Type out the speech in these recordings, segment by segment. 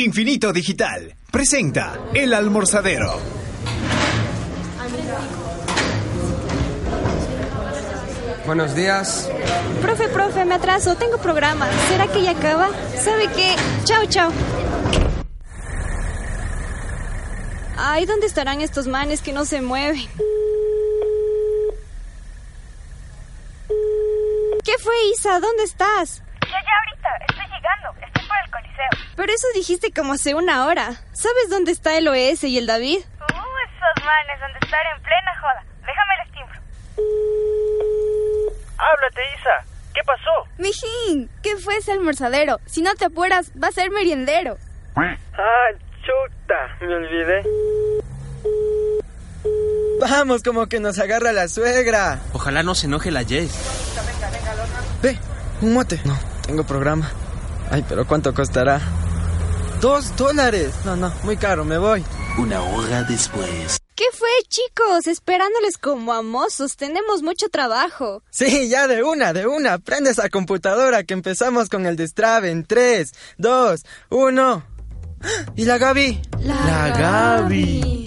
Infinito Digital presenta El Almorzadero. Buenos días. Profe, profe, me atraso, tengo programa. ¿Será que ya acaba? ¿Sabe qué? Chao, chao. Ay, ¿dónde estarán estos manes que no se mueven? ¿Qué fue, Isa? ¿Dónde estás? Ya, ya, ahorita. Estoy llegando. El coliseo. Pero eso dijiste como hace una hora. ¿Sabes dónde está el OS y el David? Uh, esos manes han de estar en plena joda. Déjame les timbro. Háblate, Isa. ¿Qué pasó? Mijín, ¿qué fue ese almorzadero? Si no te apuras, va a ser meriendero. Ah, chuta. Me olvidé. Vamos, como que nos agarra la suegra. Ojalá no se enoje la Jess. Ve, un mote. No, tengo programa. Ay, pero ¿cuánto costará? Dos dólares. No, no, muy caro, me voy. Una hora después. ¿Qué fue, chicos? Esperándoles como a mozos. Tenemos mucho trabajo. Sí, ya de una, de una. Prende esa computadora que empezamos con el destrave en 3, 2, 1. ¿Y la Gaby? La Gaby.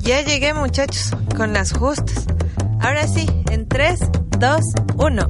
Ya llegué, muchachos, con las justas. Ahora sí, en 3, 2, 1.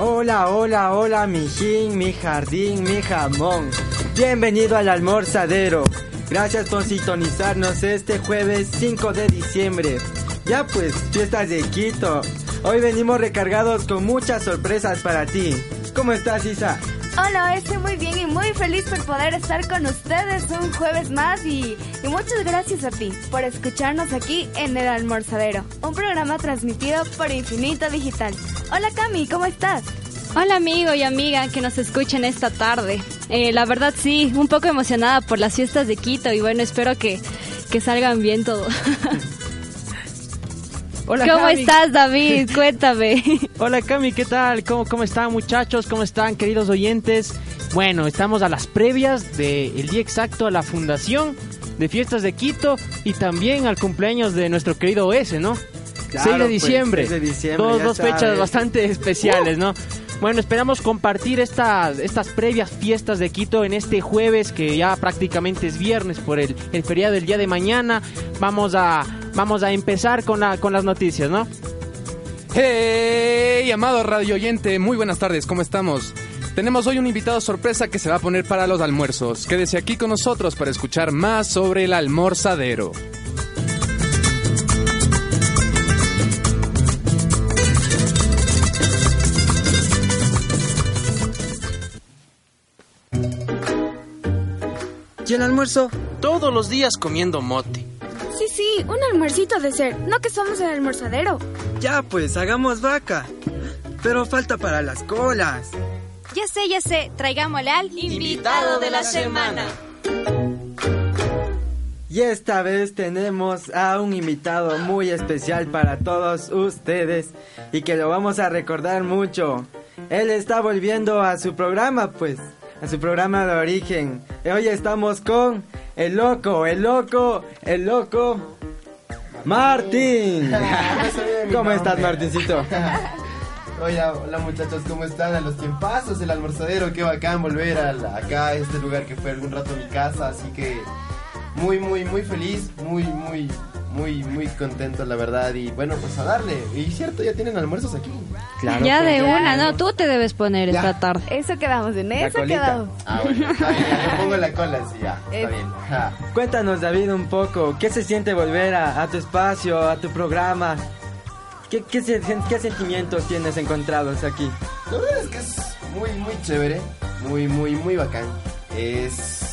Hola, hola, hola, mi jin, mi jardín, mi jamón. Bienvenido al almorzadero. Gracias por sintonizarnos este jueves 5 de diciembre. Ya pues, fiestas de Quito. Hoy venimos recargados con muchas sorpresas para ti. ¿Cómo estás, Isa? Hola, estoy muy bien y muy feliz por poder estar con ustedes un jueves más y, y, muchas gracias a ti por escucharnos aquí en El Almorzadero, un programa transmitido por Infinito Digital. Hola Cami, ¿cómo estás? Hola amigo y amiga que nos escuchen esta tarde. Eh, la verdad sí, un poco emocionada por las fiestas de Quito y bueno, espero que, que salgan bien todo. Hola, ¿Cómo Cami. estás, David? Cuéntame. Hola Cami, ¿qué tal? ¿Cómo, ¿Cómo están muchachos? ¿Cómo están queridos oyentes? Bueno, estamos a las previas del día exacto a la fundación de Fiestas de Quito y también al cumpleaños de nuestro querido OS, ¿no? Claro, 6 de pues, diciembre. 6 de diciembre, Dos, dos fechas bastante especiales, ¿no? Bueno, esperamos compartir estas, estas previas fiestas de Quito en este jueves, que ya prácticamente es viernes por el, el feriado del día de mañana. Vamos a, vamos a empezar con, la, con las noticias, ¿no? Hey, amado radio oyente, muy buenas tardes, ¿cómo estamos? Tenemos hoy un invitado sorpresa que se va a poner para los almuerzos. Quédese aquí con nosotros para escuchar más sobre el almorzadero. ¿Y el almuerzo? Todos los días comiendo mote. Sí, un almuercito de ser, no que somos el almorzadero. Ya pues, hagamos vaca. Pero falta para las colas. Ya sé, ya sé, traigámosle al Invitado de la semana. Y esta vez tenemos a un invitado muy especial para todos ustedes y que lo vamos a recordar mucho. Él está volviendo a su programa, pues, a su programa de origen. Y hoy estamos con el loco, el loco, el loco. Martín. ¿Cómo estás, Martincito? Hola, hola muchachos, ¿cómo están? A los tiempazos del almorzadero, qué bacán volver a la- acá, a este lugar que fue algún rato mi casa, así que muy, muy, muy feliz, muy, muy, muy, muy contento, la verdad, y bueno, pues a darle. Y cierto, ya tienen almuerzos aquí. Claro, ya pues, de ya. una, no, tú te debes poner Ya. esta tarde. Eso quedamos, en La eso colita. quedamos. Ah, bueno, está bien, pongo la cola, sí, ya, está Es- bien. Ja. Cuéntanos, David, un poco. ¿Qué se siente volver a, a tu espacio, a tu programa? ¿Qué, qué, qué sentimientos tienes encontrados aquí? La verdad es que es muy, muy chévere, muy, muy, muy bacán. Es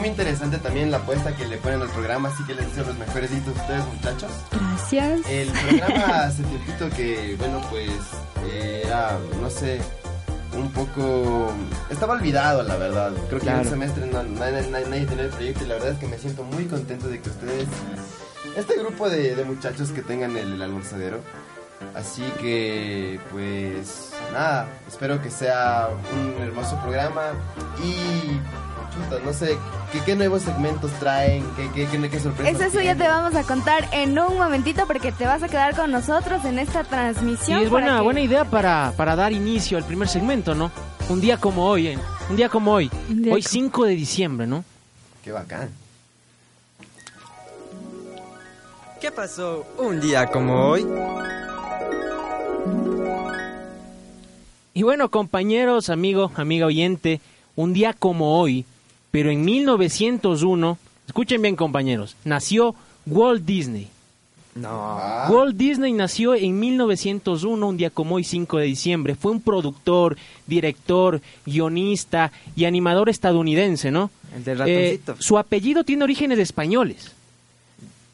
muy interesante también la apuesta que le ponen al programa, así que les deseo los mejores hitos a ustedes, muchachos. Gracias. El programa hace tiempito que, bueno, pues era, no sé, un poco... Estaba olvidado, la verdad. Creo que en Claro. el semestre no- nadie, nadie- nadie tenía el proyecto y la verdad es que me siento muy contento de que ustedes, este grupo de, de muchachos que tengan el, el almorzadero. Así que, pues, nada, espero que sea un hermoso programa y, chuta, no sé, ¿qué, qué nuevos segmentos traen? ¿Qué, qué, qué, qué sorpresas? Es eso ya te vamos a contar en un momentito porque te vas a quedar con nosotros en esta transmisión. es buena, que- buena idea para, para dar inicio al primer segmento, ¿no? Un día como hoy, ¿eh? Un día como hoy. Día Hoy co- 5 de diciembre, ¿no? Qué bacán. ¿Qué pasó un día como hoy? Y bueno, compañeros, amigo, amiga oyente, un día como hoy, pero en 1901, escuchen bien compañeros, nació Walt Disney. No. Walt Disney nació en 1901, un día como hoy, 5 de diciembre. Fue un productor, director, guionista y animador estadounidense, ¿no? El del Eh, ratoncito. su apellido tiene orígenes españoles.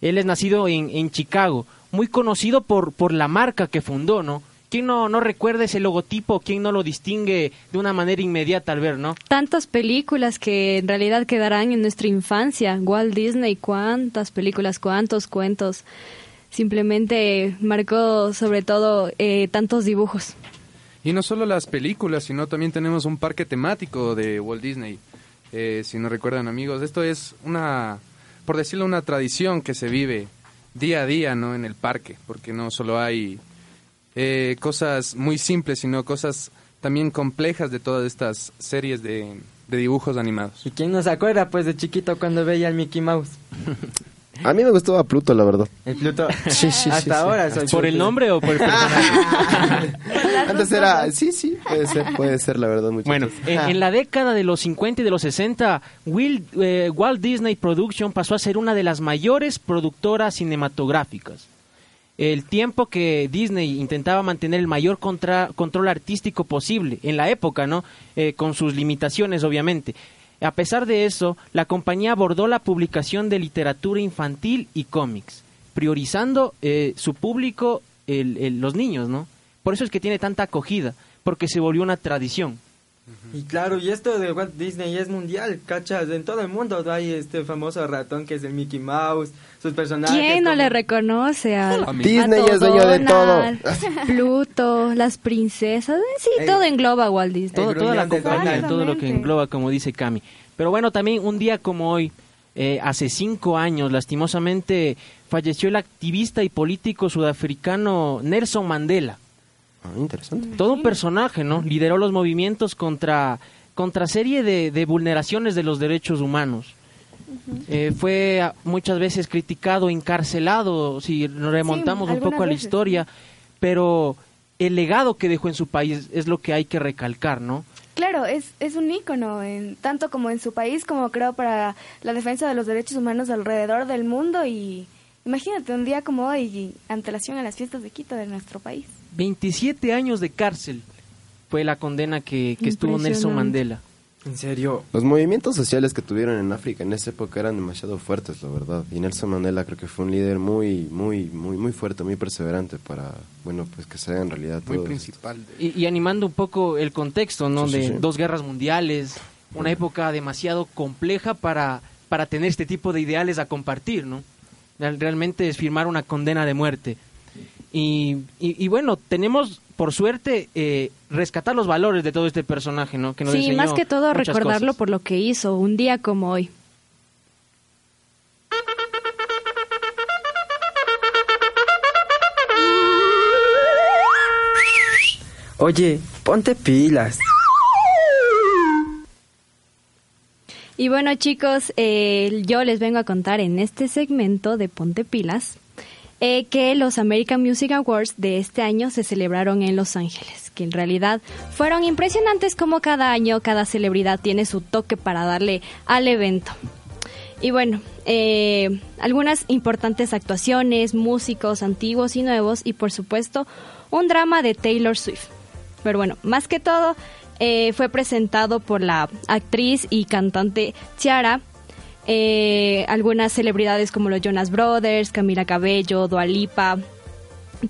Él es nacido en, en Chicago, muy conocido por, por la marca que fundó, ¿no? ¿Quién no, no recuerda ese logotipo? ¿Quién no lo distingue de una manera inmediata al ver, no? Tantas películas que en realidad quedarán en nuestra infancia. Walt Disney, cuántas películas, cuántos cuentos. Simplemente marcó sobre todo eh, tantos dibujos. Y no solo las películas, sino también tenemos un parque temático de Walt Disney. Eh, si no recuerdan amigos, esto es una, por decirlo, una tradición que se vive día a día, ¿no? En el parque, porque no solo hay eh, cosas muy simples, sino cosas también complejas de todas estas series de, de dibujos animados. ¿Y quién no se acuerda pues de chiquito cuando veía al Mickey Mouse? A mí me gustaba Pluto, la verdad. El Pluto. Sí, sí, sí, Hasta sí. ahora soy ¿Por el nombre o por el personaje? Antes era, sí, sí, puede ser, puede ser, la verdad, muchachos. Bueno, en, en la década de los 50 y de los 60, Will- eh, Walt Disney Production pasó a ser una de las mayores productoras cinematográficas. El tiempo que Disney intentaba mantener el mayor contra- control artístico posible en la época, ¿no? Eh, con sus limitaciones, obviamente. A pesar de eso, la compañía abordó la publicación de literatura infantil y cómics, priorizando eh, su público, el- el- los niños, ¿no? Por eso es que tiene tanta acogida, porque se volvió una tradición. Y claro, y esto de Walt Disney es mundial, ¿cachas? En todo el mundo hay este famoso ratón que es el Mickey Mouse, sus personajes. ¿Quién no como- le reconoce a, a Disney es dueño de todo. Pluto, las princesas? Sí, El- todo engloba Walt Disney. todo, toda la compañía, todo lo que engloba, como dice Cami. Pero bueno, también un día como hoy, eh, hace cinco años, lastimosamente, falleció el activista y político sudafricano Nelson Mandela. Ah, interesante. Todo un personaje, ¿no? Lideró los movimientos contra, contra serie de, de vulneraciones de los derechos humanos. Eh, fue muchas veces criticado, encarcelado, si nos remontamos un poco a la veces, historia, pero el legado que dejó en su país es lo que hay que recalcar, ¿no? Claro, es, es un ícono, en, tanto como en su país como creo para la defensa de los derechos humanos alrededor del mundo y imagínate un día como hoy y antelación a las fiestas de Quito de nuestro país. 27 años de cárcel fue la condena que, que estuvo Nelson. Mandela. En serio. Los movimientos sociales que tuvieron en África en esa época eran demasiado fuertes, la verdad. Y Nelson Mandela creo que fue un líder muy, muy, muy, muy fuerte, muy perseverante para, bueno, pues que se haga en realidad Muy todo. principal. de- Y, y animando un poco el contexto, ¿no? Sí, sí, de sí. dos guerras mundiales, una época demasiado compleja para, para tener este tipo de ideales a compartir, ¿no? Real- Realmente es firmar una condena de muerte. Y, y- y bueno, tenemos, por suerte, eh, rescatar los valores de todo este personaje, ¿no? Que nos Sí, más que todo recordarlo cosas. por lo que hizo un día como hoy. Oye, ponte pilas. Y bueno chicos, eh, yo les vengo a contar en este segmento de Ponte Pilas eh, que los American Music Awards de este año se celebraron en Los Ángeles, que en realidad fueron impresionantes como cada año cada celebridad tiene su toque para darle al evento. Y bueno, eh, algunas importantes actuaciones, músicos antiguos y nuevos y por supuesto un drama de Taylor Swift. Pero bueno, más que todo eh, fue presentado por la actriz y cantante Ciara eh, algunas celebridades como los Jonas Brothers, Camila Cabello, Dua Lipa,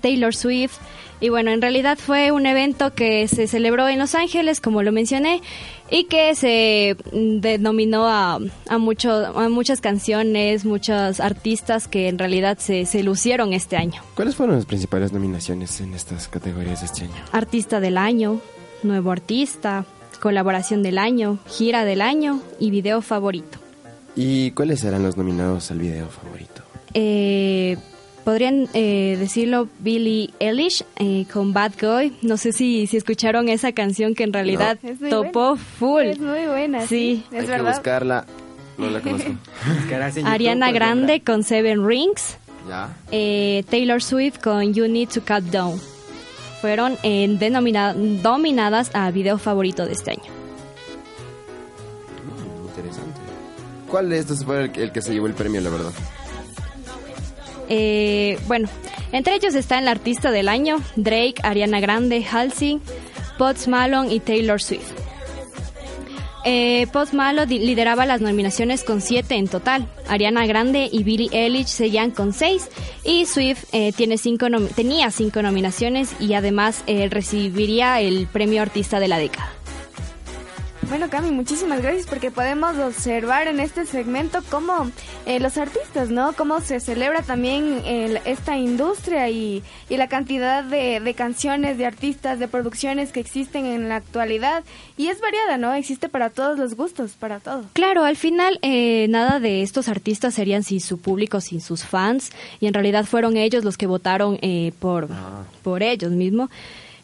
Taylor Swift. Y bueno, en realidad fue un evento que se celebró en Los Ángeles, como lo mencioné, y que se denominó a, a, mucho, a muchas canciones, muchos artistas que en realidad se, se lucieron este año. ¿Cuáles fueron las principales nominaciones en estas categorías de este año? Artista del año, nuevo artista, colaboración del año, gira del año y video favorito. ¿Y cuáles serán los nominados al video favorito? Eh, podrían eh, decirlo Billie Eilish eh, con Bad Guy. No sé si, si escucharon esa canción que en realidad muy topó buena. full. Es muy buena. Sí. Es Hay que verdad. buscarla. No la conozco. Ariana Grande con Seven Rings. ya. eh, Taylor Swift con You Need to Cut Down. Fueron eh, denomina- dominadas a video favorito de este año. ¿Cuál de estos fue el, que se llevó el premio, la verdad? Eh, bueno, entre ellos está el artista del año, Drake, Ariana Grande, Halsey, Post Malone y Taylor Swift. Eh, Post Malone lideraba las nominaciones con siete en total. Ariana Grande y Billie Eilish seguían con seis y Swift eh, tiene cinco tenía cinco nominaciones y además eh, recibiría el premio Artista de la Década. Bueno, Cami, muchísimas gracias porque podemos observar en este segmento cómo eh, los artistas, ¿no? Cómo se celebra también el- esta industria y, y la cantidad de, de canciones, de artistas, de producciones que existen en la actualidad. Y es variada, ¿no? Existe para todos los gustos, para todo. Claro, al final eh, nada de estos artistas serían sin su público, sin sus fans, y en realidad fueron ellos los que votaron eh, por, por ellos mismos.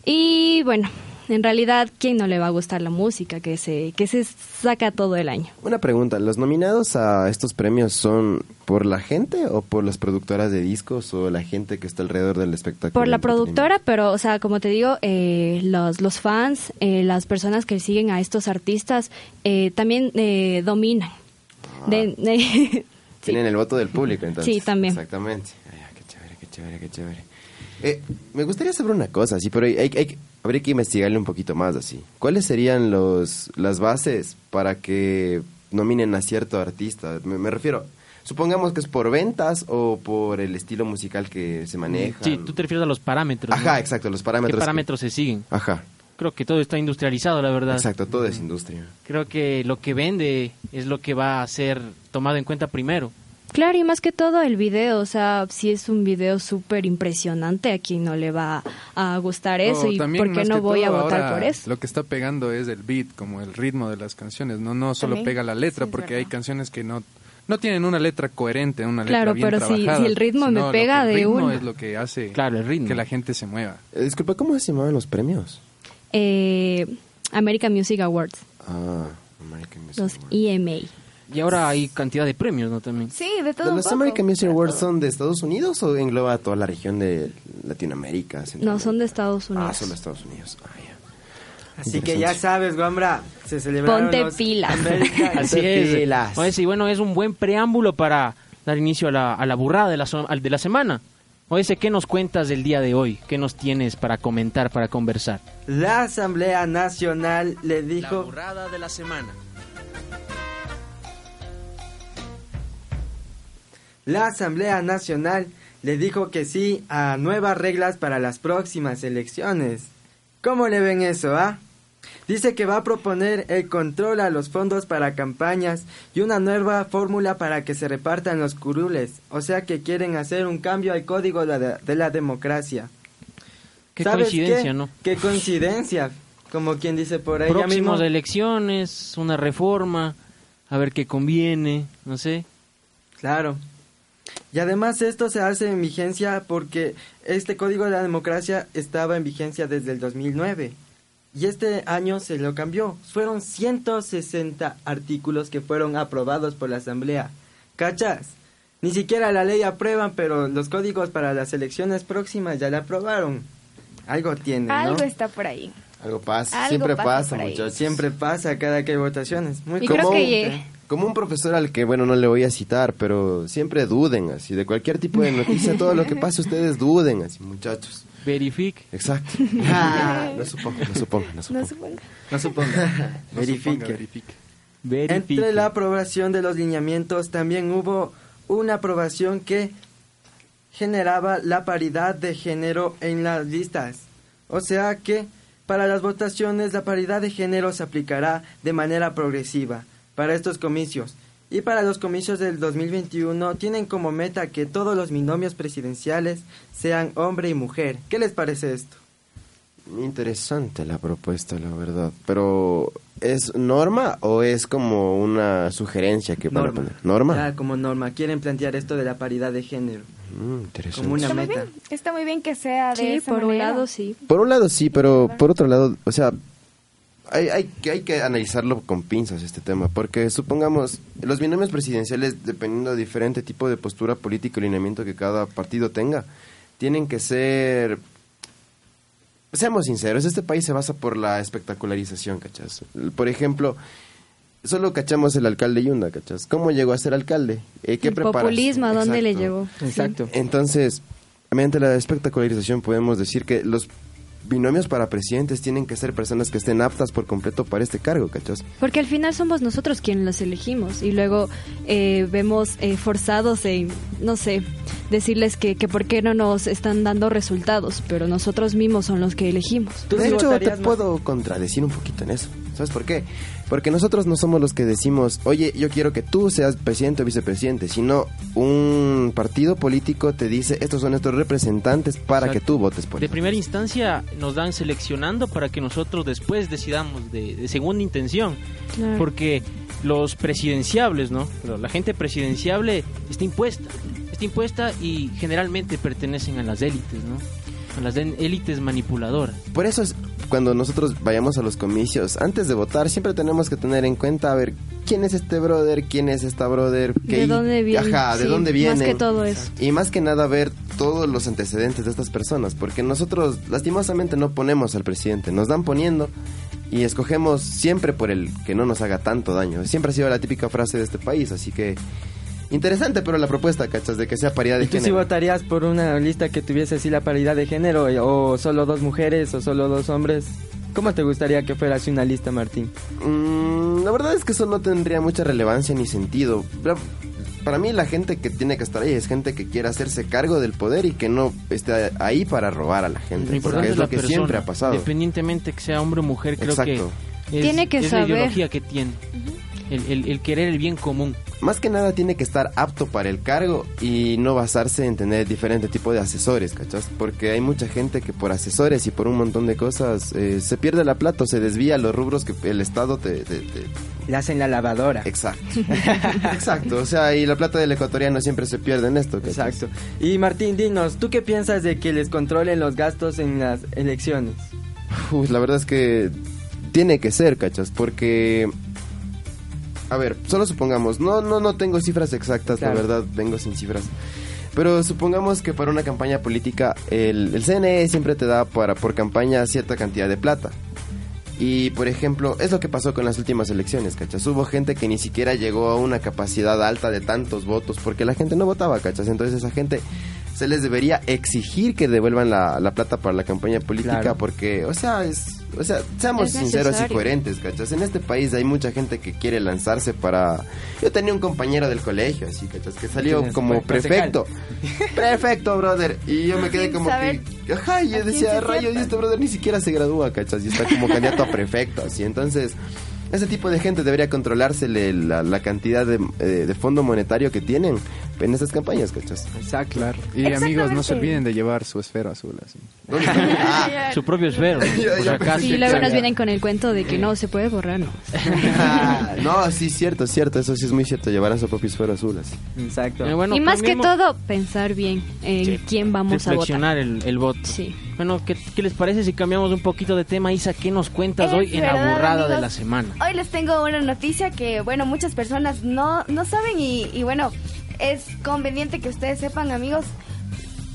Y bueno, en realidad, ¿quién no le va a gustar la música que se, que se saca todo el año? Una pregunta, ¿los nominados a estos premios son por la gente o por las productoras de discos o la gente que está alrededor del espectáculo? Por la productora, pero, o sea, como te digo, eh, los, los fans, eh, las personas que siguen a estos artistas, eh, también eh, dominan. De- de- Tienen el voto del público, entonces. Sí, también. Exactamente. Ay, qué chévere, qué chévere, qué chévere. Eh, me gustaría saber una cosa, sí, pero hay, hay- hay- habría que investigarle un poquito más, así. ¿Cuáles serían los las bases para que nominen a cierto artista? Me, me refiero, supongamos que es por ventas o por el estilo musical que se maneja. Sí, tú te refieres a los parámetros. ¿no? Ajá, exacto, los parámetros. ¿Qué que- parámetros se siguen? Ajá, Creo que todo está industrializado, la verdad. exacto, todo es industria. Creo que lo que vende es lo que va a ser tomado en cuenta primero. Claro, y más que todo el video, o sea, si es un video súper impresionante, a quien no le va a gustar eso O y por qué no voy a votar por eso. Lo que está pegando es el beat, como el ritmo de las canciones, no no solo También. pega la letra, Sí, porque hay canciones que no no tienen una letra coherente, una Claro, letra bien pero si- trabajada, si el ritmo me pega que el de ritmo una. es lo que hace Claro, el ritmo. que la gente se mueva. Eh, disculpa, ¿cómo se llamaban los premios? Eh, American Music Awards, Ah, American Music los Awards. EMA. Y ahora hay cantidad de premios, ¿no? También. Sí, de todo ¿De un ¿Los. American Music Awards son de Estados Unidos o engloba toda la región de Latinoamérica? No, son de Estados Unidos. Ah, son de Estados Unidos. Ah, ya. Así que ya sabes, Gombra, se celebraron Ponte los pilas. American- Así es. pilas. Oye, sí, bueno, es un buen preámbulo para dar inicio a la, a la burrada de la, de la semana. Oye, ¿qué nos cuentas del día de hoy? ¿Qué nos tienes para comentar, para conversar? La Asamblea Nacional le dijo... burrada de la semana. La Asamblea Nacional le dijo que sí a nuevas reglas para las próximas elecciones. ¿Cómo le ven eso, ah? Dice que va a proponer el control a los fondos para campañas y una nueva fórmula para que se repartan los curules. O sea que quieren hacer un cambio al código de la, de la democracia. Qué ¿Sabes coincidencia, qué? ¿no? Qué coincidencia. Como quien dice por ahí. Próximos mismo- elecciones, una reforma, a ver qué conviene, no sé. Claro. Y además esto se hace en vigencia porque este Código de la Democracia estaba en vigencia desde el 2009. Y este año se lo cambió. Fueron 160 artículos que fueron aprobados por la Asamblea. ¿Cachas? Ni siquiera la ley aprueban, pero los códigos para las elecciones próximas ya la aprobaron. Algo tiene, ¿no? Algo está por ahí. Algo pasa, Algo siempre pasa pasa, muchachos. Siempre pasa cada que hay votaciones. Muy Y creo Como que... Como un profesor al que, bueno, no le voy a citar, pero siempre duden, así, de cualquier tipo de noticia, todo lo que pase, ustedes duden, así, muchachos. Verifique. Exacto. Ah. no suponga, no suponga, no suponga. No suponga. No suponga, Verifique. verifique. Entre la aprobación de los lineamientos también hubo una aprobación que generaba la paridad de género en las listas. O sea que para las votaciones la paridad de género se aplicará de manera progresiva para estos comicios. Y para los comicios del 2021 tienen como meta que todos los binomios presidenciales sean hombre y mujer. ¿Qué les parece esto? Interesante la propuesta, la verdad. Pero, ¿es norma o es como una sugerencia que van a poner? ¿Norma? Ah, como norma. Quieren plantear esto de la paridad de género. Mm, interesante. Como una Está muy, meta. bien, está muy bien que sea de Sí, esa por un manera. lado sí. Por un lado sí, pero por otro lado, o sea, hay, hay, que- hay que analizarlo con pinzas este tema, porque supongamos, los binomios presidenciales, dependiendo de diferente tipo de postura política y lineamiento que cada partido tenga, tienen que ser... Seamos sinceros, este país se basa por la espectacularización, ¿cachas? Por ejemplo, solo cachamos el alcalde Yunda, ¿cachas? ¿Cómo llegó a ser alcalde? Eh, ¿Qué El populismo, ¿a dónde le Exacto. Sí. Exacto. Entonces, mediante la espectacularización podemos decir que los binomios para presidentes tienen que ser personas que estén aptas por completo para este cargo, ¿cachas? Porque al final somos nosotros quienes los elegimos y luego eh, vemos eh, forzados en, no sé, decirles que, que por qué no nos están dando resultados, pero nosotros mismos son los que elegimos. De hecho, te puedo contradecir un poquito en eso. ¿Sabes por qué? Porque nosotros no somos los que decimos, oye, yo quiero que tú seas presidente o vicepresidente, sino un partido político te dice, estos son nuestros representantes para O sea, que tú votes por De ellos. primera instancia nos dan seleccionando para que nosotros después decidamos de, de segunda intención. Claro. Porque los presidenciables, ¿no? La gente presidenciable está impuesta. Está impuesta y generalmente pertenecen a las élites, ¿no? Las de- élites manipuladoras. Por eso es cuando nosotros vayamos a los comicios, antes de votar, siempre tenemos que tener en cuenta, a ver, quién es este brother, quién es esta brother, ¿De qué- dónde viene? Ajá, de Sí, dónde viene. Más que todo eso. Y más que nada ver todos los antecedentes de estas personas, porque nosotros lastimosamente no ponemos al presidente, nos dan poniendo y escogemos siempre por el que no nos haga tanto daño. Siempre ha sido la típica frase de este país, así que interesante, pero la propuesta, ¿cachas? De que sea paridad de ¿Y tú sí género. votarías por una lista que tuviese así la paridad de género eh, o solo dos mujeres o solo dos hombres? ¿Cómo te gustaría que fuera así una lista, Martín? Mm, la verdad es que eso no tendría mucha relevancia ni sentido. Pero Para mí la gente que tiene que estar ahí es gente que quiere hacerse cargo del poder y que no esté ahí para robar a la gente. Lo porque es lo que persona, siempre ha pasado. Independientemente que sea hombre o mujer, creo Exacto. que es, Tiene que es saber. la ideología que tiene. el, el- el querer el bien común. Más que nada tiene que estar apto para el cargo y no basarse en tener diferente tipo de asesores, ¿cachas? Porque hay mucha gente que por asesores y por un montón de cosas eh, se pierde la plata o se desvía los rubros que el Estado te... te- te- hacen la lavadora. Exacto. Exacto, o sea, y la plata del ecuatoriano siempre se pierde en esto. ¿cachas? Exacto. Y Martín, dinos, ¿tú qué piensas de que les controlen los gastos en las elecciones? Uf, la verdad es que tiene que ser, ¿cachas? Porque... A ver, solo supongamos, no, no, no tengo cifras exactas, Claro. la verdad, vengo sin cifras. Pero supongamos que para una campaña política el, el CNE siempre te da para, por campaña cierta cantidad de plata. Y por ejemplo, es lo que pasó con las últimas elecciones, ¿cachas? Hubo gente que ni siquiera llegó a una capacidad alta de tantos votos porque la gente no votaba, ¿cachas? Entonces esa gente se les debería exigir que devuelvan la, la plata para la campaña política Claro. porque, o sea, es, o sea, seamos sinceros y coherentes, ¿cachas? En este país hay mucha gente que quiere lanzarse para... Yo tenía un compañero del colegio, así, ¿cachas? Que salió Tienes, como pues, prefecto. Prefecto, brother. Y yo me quedé como saber que... Ajá, y yo decía, rayos, y cierta". este brother ni siquiera se gradúa, ¿cachas? Y está como candidato a prefecto, así. Entonces, ese tipo de gente debería controlársele la, la cantidad de, eh, de fondo monetario que tienen en estas campañas, ¿cachas? Exacto. Claro. Y amigos, no se olviden de llevar su esfero azul así. ¿Dónde está? Ah, Su propio esfero. Sí, luego nos vienen con el cuento de que no se puede borrar, ¿no? ah, no, sí, cierto, cierto. Eso sí es muy cierto. Llevarán su propio esfero azul, así. Exacto. Eh, bueno, y más que todo, pensar bien en Sí, quién vamos a votar. el, el voto. Sí. Bueno, ¿qué, qué les parece si cambiamos un poquito de tema? Isa, ¿qué nos cuentas Es hoy en la burrada de la semana? Hoy les tengo una noticia que, bueno, muchas personas no, no saben y, y, bueno, es conveniente que ustedes sepan, amigos.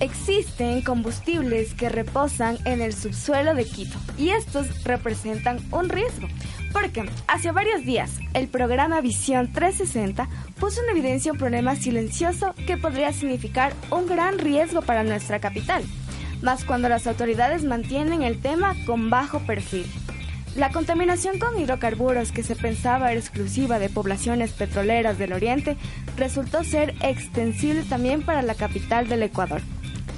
Existen combustibles que reposan en el subsuelo de Quito y estos representan un riesgo. Porque hace varios días el programa Visión 360 puso en evidencia un problema silencioso que podría significar un gran riesgo para nuestra capital, más cuando las autoridades mantienen el tema con bajo perfil. La contaminación con hidrocarburos que se pensaba era exclusiva de poblaciones petroleras del oriente resultó ser extensible también para la capital del Ecuador.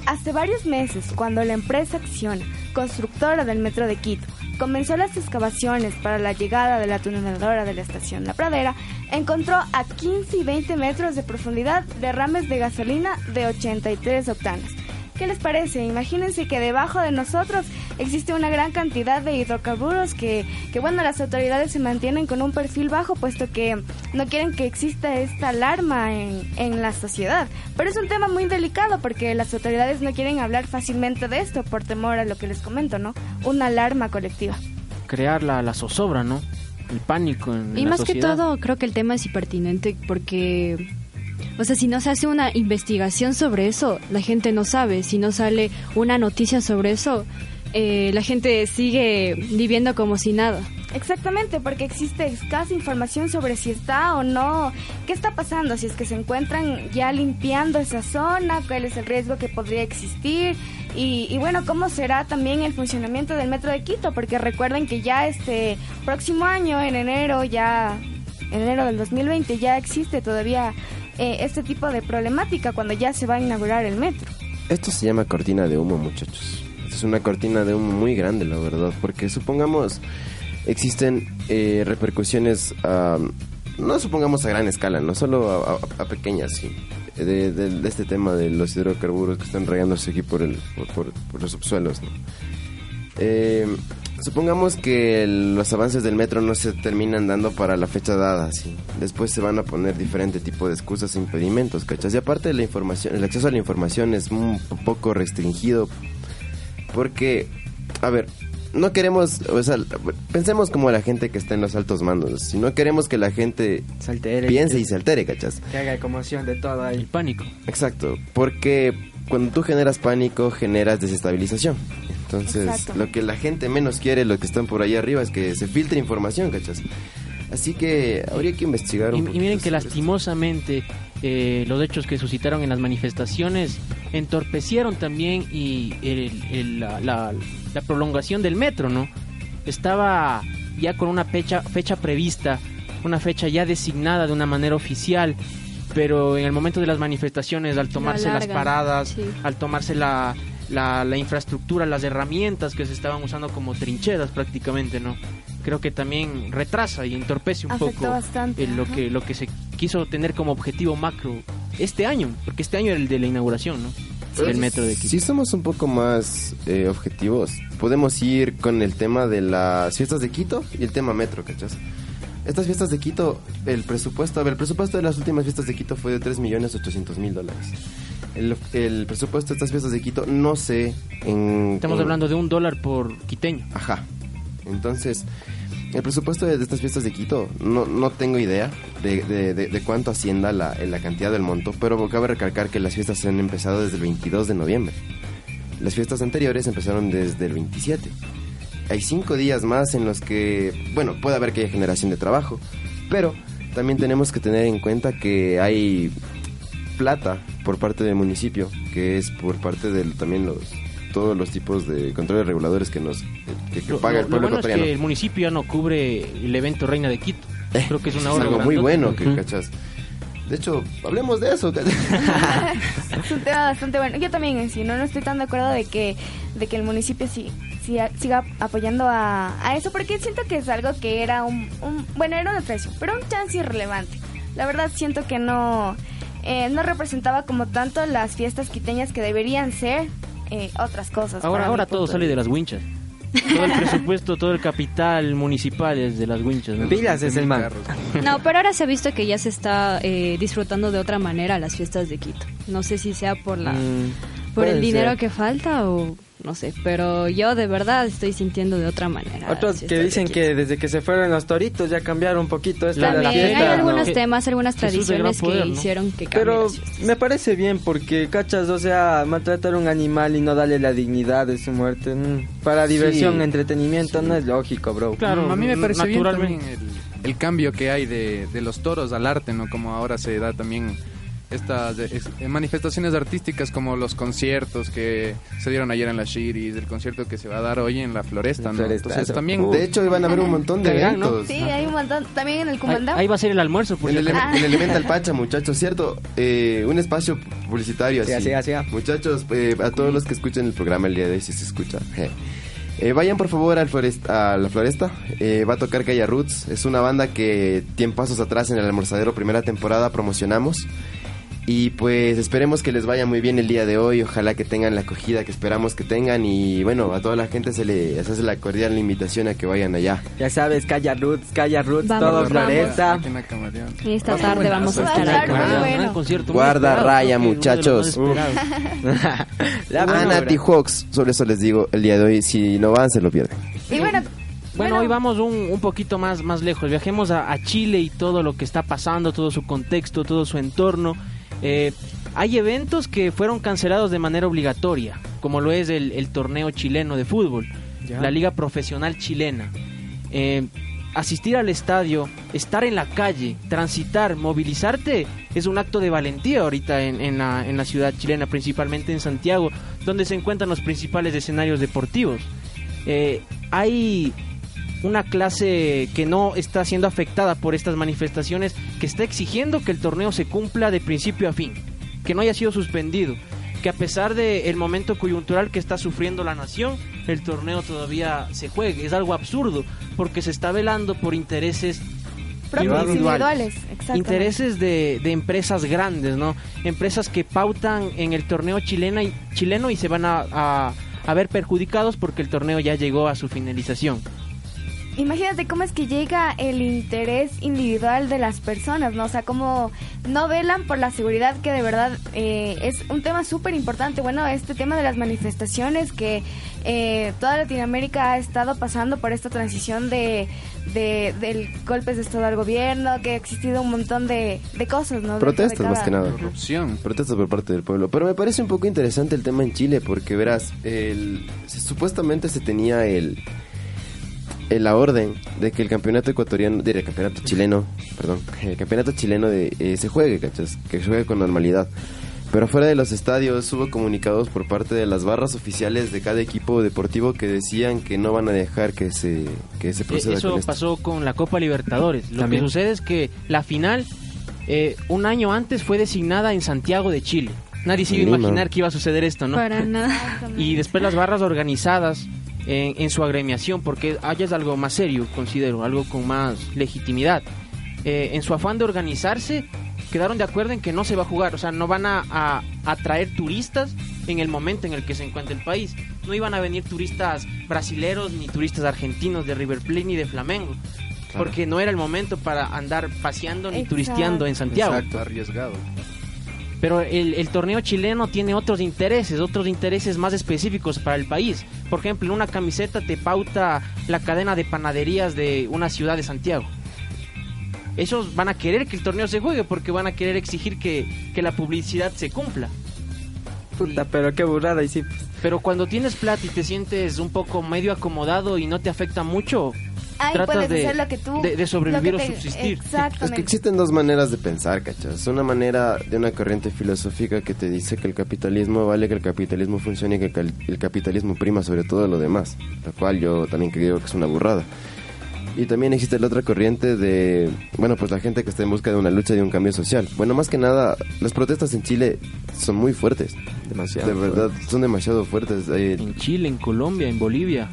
Hace varios meses, cuando la empresa Acción, constructora del Metro de Quito, comenzó las excavaciones para la llegada de la tuneladora de la estación La Pradera, encontró a 15 y 20 metros de profundidad derrames de gasolina de 83 octanos. ¿Qué les parece? Imagínense que debajo de nosotros existe una gran cantidad de hidrocarburos que, que, bueno, las autoridades se mantienen con un perfil bajo puesto que no quieren que exista esta alarma en, en la sociedad. Pero es un tema muy delicado porque las autoridades no quieren hablar fácilmente de esto por temor a lo que les comento, ¿no? Una alarma colectiva. Crear la, la zozobra, ¿no? El pánico en, Y en la más que todo, creo que el tema es impertinente porque, o sea, si no se hace una investigación sobre eso, la gente no sabe. Si no sale una noticia sobre eso, eh, la gente sigue viviendo como si nada. Exactamente, porque existe escasa información sobre si está o no, qué está pasando, si es que se encuentran ya limpiando esa zona, cuál es el riesgo que podría existir y, y bueno, cómo será también el funcionamiento del metro de Quito, porque recuerden que ya este próximo año, en enero, ya en enero del 2020, ya existe todavía eh, este tipo de problemática cuando ya se va a inaugurar el metro. Esto se llama cortina de humo, muchachos. Es una cortina de humo muy grande, la verdad, porque supongamos existen eh, repercusiones, a, no supongamos a gran escala, no solo a, a- a pequeñas, sí, de, de- de este tema de los hidrocarburos que están regándose aquí por, el, por, por- por los subsuelos. ¿no? Eh, supongamos que el- los avances del metro no se terminan dando para la fecha dada, sí. Después se van a poner diferente tipo de excusas e impedimentos, ¿cachas? Y aparte la información, el acceso a la información es un poco restringido porque, a ver, no queremos, o sea, pensemos como la gente que está en los altos mandos. Si no queremos que la gente piense y se altere, ¿cachas? Que haga conmoción de todo ahí. El pánico. Exacto, porque cuando tú generas pánico, generas desestabilización. Entonces, Exacto. lo que la gente menos quiere, los que están por ahí arriba, es que se filtre información, ¿cachas? Así que habría que investigar Y, un y poquito miren que lastimosamente eh, los hechos que suscitaron en las manifestaciones entorpecieron también y el- el- la, la- la prolongación del metro, ¿no? Estaba ya con una fecha, fecha prevista, una fecha ya designada de una manera oficial, pero en el momento de las manifestaciones, al tomarse las alargan, paradas, sí. al tomarse la, la, la infraestructura, las herramientas que se estaban usando como trincheras prácticamente, ¿no? Creo que también retrasa y entorpece un Afectó poco bastante, eh, lo ajá. que lo que se quiso tener como objetivo macro este año, porque este año era el de la inauguración, ¿no? Del metro de Quito. Si somos un poco más eh, objetivos, podemos ir con el tema de las fiestas de Quito y el tema metro, ¿cachas? Estas fiestas de Quito, el presupuesto, a ver, el presupuesto de las últimas fiestas de Quito fue de 3.800.000 dólares. El, el presupuesto de estas fiestas de Quito, no sé en... Estamos en- hablando de un dólar por quiteño. Ajá. Entonces, el presupuesto de, de estas fiestas de Quito, no, no tengo idea de, de- cuánto ascienda la, la cantidad del monto, pero cabe recalcar que las fiestas han empezado desde el 22 de noviembre. Las fiestas anteriores empezaron desde el 27. Hay cinco días más en los que, bueno, puede haber que haya generación de trabajo, pero también tenemos que tener en cuenta que hay plata por parte del municipio, que es por parte de también los todos los tipos de controles reguladores que nos que, que Lo, paga lo- el lo pueblo bueno es que el municipio ya no cubre el evento Reina de Quito. Creo que es una Es obra algo muy bueno, que Ujú. cachas. De hecho, hablemos de eso. Es un tema bastante bueno. Yo también en sí, no, no estoy tan de acuerdo de que, de que el municipio sí, sí- siga apoyando a, a eso, porque siento que es algo que era un, un- bueno, era una tradición, pero un chance irrelevante. La verdad siento que no, eh, no representaba como tanto las fiestas quiteñas que deberían ser eh, otras cosas. Ahora, ahora todo sale de las winchas. Todo el presupuesto, todo el capital municipal es de las winchas. ¿no? Pilas es el man. No, pero ahora se ha visto que ya se está eh, disfrutando de otra manera las fiestas de Quito. No sé si sea por la Mm, por el dinero ser. que falta o no sé, pero yo de verdad estoy sintiendo de otra manera. Otros que dicen que desde que se fueron los toritos ya cambiaron un poquito esto de la También fiesta. hay ¿no? algunos temas, algunas tradiciones poder, que ¿no? hicieron que Pero me parece bien porque, cachas, o sea, maltratar a un animal y no darle la dignidad de su muerte, mm, para diversión, Sí. entretenimiento, no es lógico, bro. Claro, Mm, a mí me parece bien naturalmente. también el, el cambio que hay de, de los toros al arte, ¿no? Como ahora se da también estas eh, manifestaciones artísticas como los conciertos que se dieron ayer en la Shiris, el concierto que se va a dar hoy en la Floresta, ¿no? Floresta. Entonces también... De hecho, iban a haber un montón de eventos. Sí, hay un montón. También en el comandante. Ahí va a ser el almuerzo, por el, en el Elemental Pacha, muchachos, ¿cierto? Eh, un espacio publicitario así. Siga, siga, siga. Muchachos, eh, a todos los que escuchen el programa el día de hoy, si se escucha. je. Eh, vayan por favor al floresta, a la floresta. Eh, va a tocar Calla Roots. Es una banda que tiempazos atrás en el almorzadero primera temporada promocionamos. Y pues esperemos que les vaya muy bien el día de hoy. Ojalá que tengan la acogida que esperamos que tengan. Y bueno, a toda la gente se les hace la cordial invitación a que vayan allá. Ya sabes, Calla Roots, Calla Roots, Vamos, todo. Floresta. Y esta tarde vamos a estar bueno. concierto Guarda raya, muchachos. Ana. T-Hawks, sobre eso les digo el día de hoy. Si no van, se lo pierden. Y bueno, Bueno, hoy vamos un, un poquito más, más lejos. Viajemos a, a Chile y todo lo que está pasando, todo su contexto, todo su entorno. Eh, hay eventos que fueron cancelados de manera obligatoria, como lo es el, el torneo chileno de fútbol, Ya. la liga profesional chilena. Eh, asistir al estadio, estar en la calle, transitar, movilizarte, es un acto de valentía ahorita en, en la, en la ciudad chilena, principalmente en Santiago, donde se encuentran los principales escenarios deportivos. Eh, hay una clase que no está siendo afectada por estas manifestaciones, que está exigiendo que el torneo se cumpla de principio a fin, que no haya sido suspendido, que a pesar del momento coyuntural que está sufriendo la nación, el torneo todavía se juegue. Es algo absurdo, porque se está velando por intereses propios individuales. Intereses de, de empresas grandes, ¿no? Empresas que pautan en el torneo chilena y, chileno y se van a, a- a ver perjudicados porque el torneo ya llegó a su finalización. Imagínate cómo es que llega el interés individual de las personas, ¿no? O sea, cómo no velan por la seguridad, que de verdad eh, es un tema súper importante. Bueno, este tema de las manifestaciones, que eh, toda Latinoamérica ha estado pasando por esta transición de, de del golpes de Estado al gobierno, que ha existido un montón de, de cosas, ¿no? Protestas más que nada. Corrupción. Protestas por parte del pueblo. Pero me parece un poco interesante el tema en Chile porque verás, el, supuestamente se tenía el- la orden de que el campeonato ecuatoriano, diré, el campeonato chileno, perdón, el campeonato chileno de, eh, se juegue, ¿cachas? Que se juegue con normalidad. Pero fuera de los estadios hubo comunicados por parte de las barras oficiales de cada equipo deportivo que decían que no van a dejar que se, que se Eh, proceda Eso con esto. pasó con la Copa Libertadores. Lo También. que sucede es que la final, eh, un año antes, fue designada en Santiago de Chile. Nadie se iba a imaginar que iba a suceder esto, ¿no? Para nada. Y después las barras organizadas en, en su agremiación, porque allá es algo más serio, considero, algo con más legitimidad. Eh, en su afán de organizarse, quedaron de acuerdo en que no se va a jugar, o sea, no van a, atraer turistas en el momento en el que se encuentra el país. No iban a venir turistas brasileros ni turistas argentinos de River Plate ni de Flamengo. Porque no era el momento para andar paseando ni Exacto. turisteando en Santiago. Exacto, arriesgado. Pero el, el torneo chileno tiene otros intereses, otros intereses más específicos para el país. Por ejemplo, en una camiseta te pauta la cadena de panaderías de una ciudad de Santiago. Esos van a querer que el torneo se juegue porque van a querer exigir que, que la publicidad se cumpla. Puta, pero qué burrada. Y sí, Pero cuando tienes plata y te sientes un poco medio acomodado y no te afecta mucho, Ahí tratas puedes de, hacer lo que tú... de- de sobrevivir lo o que te- subsistir. Es Exactamente. que existen dos maneras de pensar, ¿cachas? Una manera de una corriente filosófica que te dice que el capitalismo vale, que el capitalismo funcione y que el el capitalismo prima sobre todo lo demás, lo cual yo también creo que es una burrada. Y también existe la otra corriente de, bueno, pues la gente que está en busca de una lucha y de un cambio social. Bueno, más que nada, las protestas en Chile son muy fuertes. demasiado. De verdad, son demasiado fuertes. Eh, En Chile, en Colombia, en Bolivia.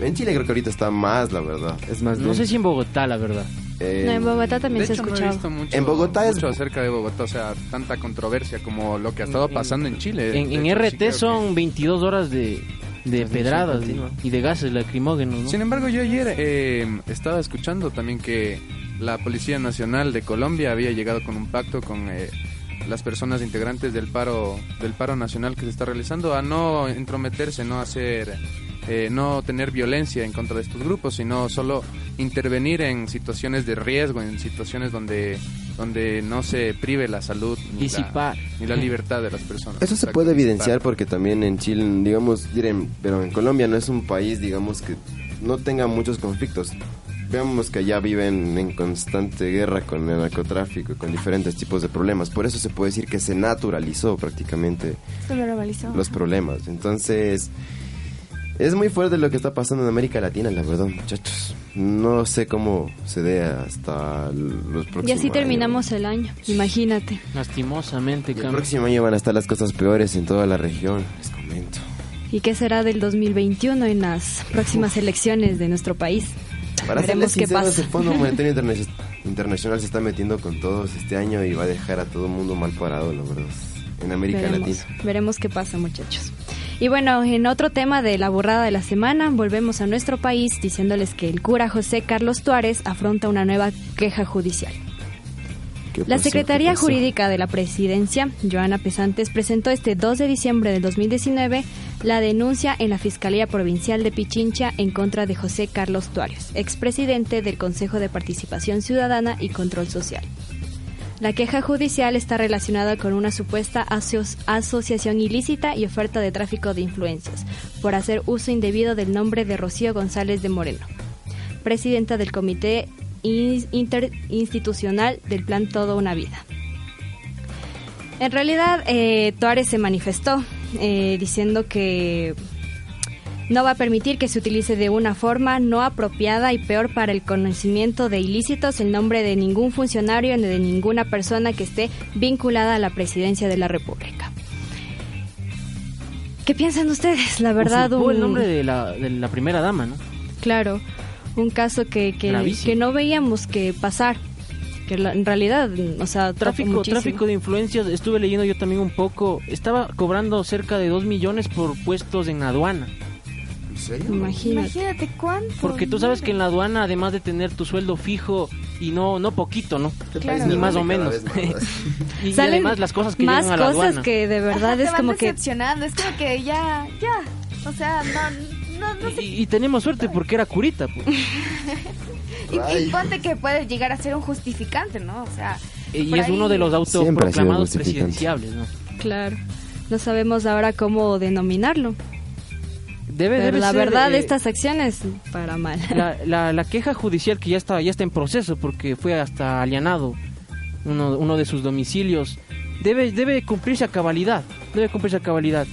En Chile creo que ahorita está más, la verdad. Es más No sé si en Bogotá, la verdad. Eh, No, en Bogotá De también se ha hecho, no he escuchado. visto mucho, En Bogotá es- mucho acerca de Bogotá, o sea, tanta controversia como lo que ha estado En- pasando en Chile. En, De en hecho, sí RT creo que- son 22 horas de, de pedradas y de gases lacrimógenos, ¿no? Sin embargo, yo ayer eh, estaba escuchando también que la Policía Nacional de Colombia había llegado con un pacto con eh, las personas integrantes del paro del paro nacional que se está realizando a no entrometerse, no hacer, eh, no tener violencia en contra de estos grupos, sino solo intervenir en situaciones de riesgo, en situaciones donde donde no se prive la salud ni, la, Disipar. ni la libertad de las personas. Eso se puede evidenciar porque también en Chile, digamos, diré, pero en Colombia no es un país, digamos, que no tenga muchos conflictos. veamos que allá viven en constante guerra con el narcotráfico y con diferentes tipos de problemas. Por eso se puede decir que se naturalizó prácticamente Se normalizó. los problemas. Entonces, es muy fuerte lo que está pasando en América Latina, la verdad, muchachos. No sé cómo se dé hasta los próximos Y así terminamos el año, imagínate. Lastimosamente, El próximo año van a estar las cosas peores en toda la región, les comento. ¿Y qué será del 2021 en las próximas elecciones de nuestro país? Para Veremos qué sinceros, pasa. el Fondo Monetario Internacional se está metiendo con todos este año y va a dejar a todo el mundo mal parado, la verdad, en América veremos, Latina. veremos qué pasa, muchachos. Y bueno, en otro tema de la borrada de la semana, volvemos a nuestro país diciéndoles que el cura José Carlos Tuárez afronta una nueva queja judicial. ¿Qué La? Secretaría. Jurídica de la Presidencia, Joana Pesantes, presentó este 2 de diciembre del 2019 la denuncia en la Fiscalía Provincial de Pichincha en contra de José Carlos Tuárez, expresidente del Consejo de Participación Ciudadana y Control Social. La queja judicial está relacionada con una supuesta aso- asociación ilícita y oferta de tráfico de influencias por hacer uso indebido del nombre de Rocío González de Moreno, presidenta del Comité In- Interinstitucional del Plan Todo una Vida. En realidad, eh, Tuárez se manifestó eh, diciendo que no va a permitir que se utilice de una forma no apropiada y peor para el conocimiento de ilícitos el nombre de ningún funcionario ni de ninguna persona que esté vinculada a la presidencia de la República. ¿Qué piensan ustedes? La verdad, Usurpó el un- nombre de la, de la primera dama, ¿no? Claro, un caso que, que, que no veíamos que pasar. Que la- en realidad, o sea, Tráfico, muchísimo. tráfico de influencias, estuve leyendo yo también un poco. Estaba cobrando cerca de 2 millones por puestos en aduana. ¿En serio? Imagínate. Imagínate cuánto. Porque tú sabes que en la aduana, además de tener tu sueldo fijo y no no poquito, ¿no? Claro. Ni más o menos. más. y, y además las cosas que más llegan a la cosas aduana. que de verdad Ajá, te es van como que decepcionando, es como que ya, ya. O sea, no, no, no sé. Y, y tenemos suerte porque era curita. pues. Y, y ponte que puede llegar a ser un justificante, ¿no? O sea. Y es ahí- uno de los autoproclamados presidenciables, ¿no? Claro. No sabemos ahora cómo denominarlo. Debe, Pero debe la ser, verdad, eh, estas acciones para mal. la, la, la queja judicial que ya está ya está en proceso porque fue hasta allanado uno, uno de sus domicilios debe debe cumplirse a cabalidad debe cumplirse a cabalidad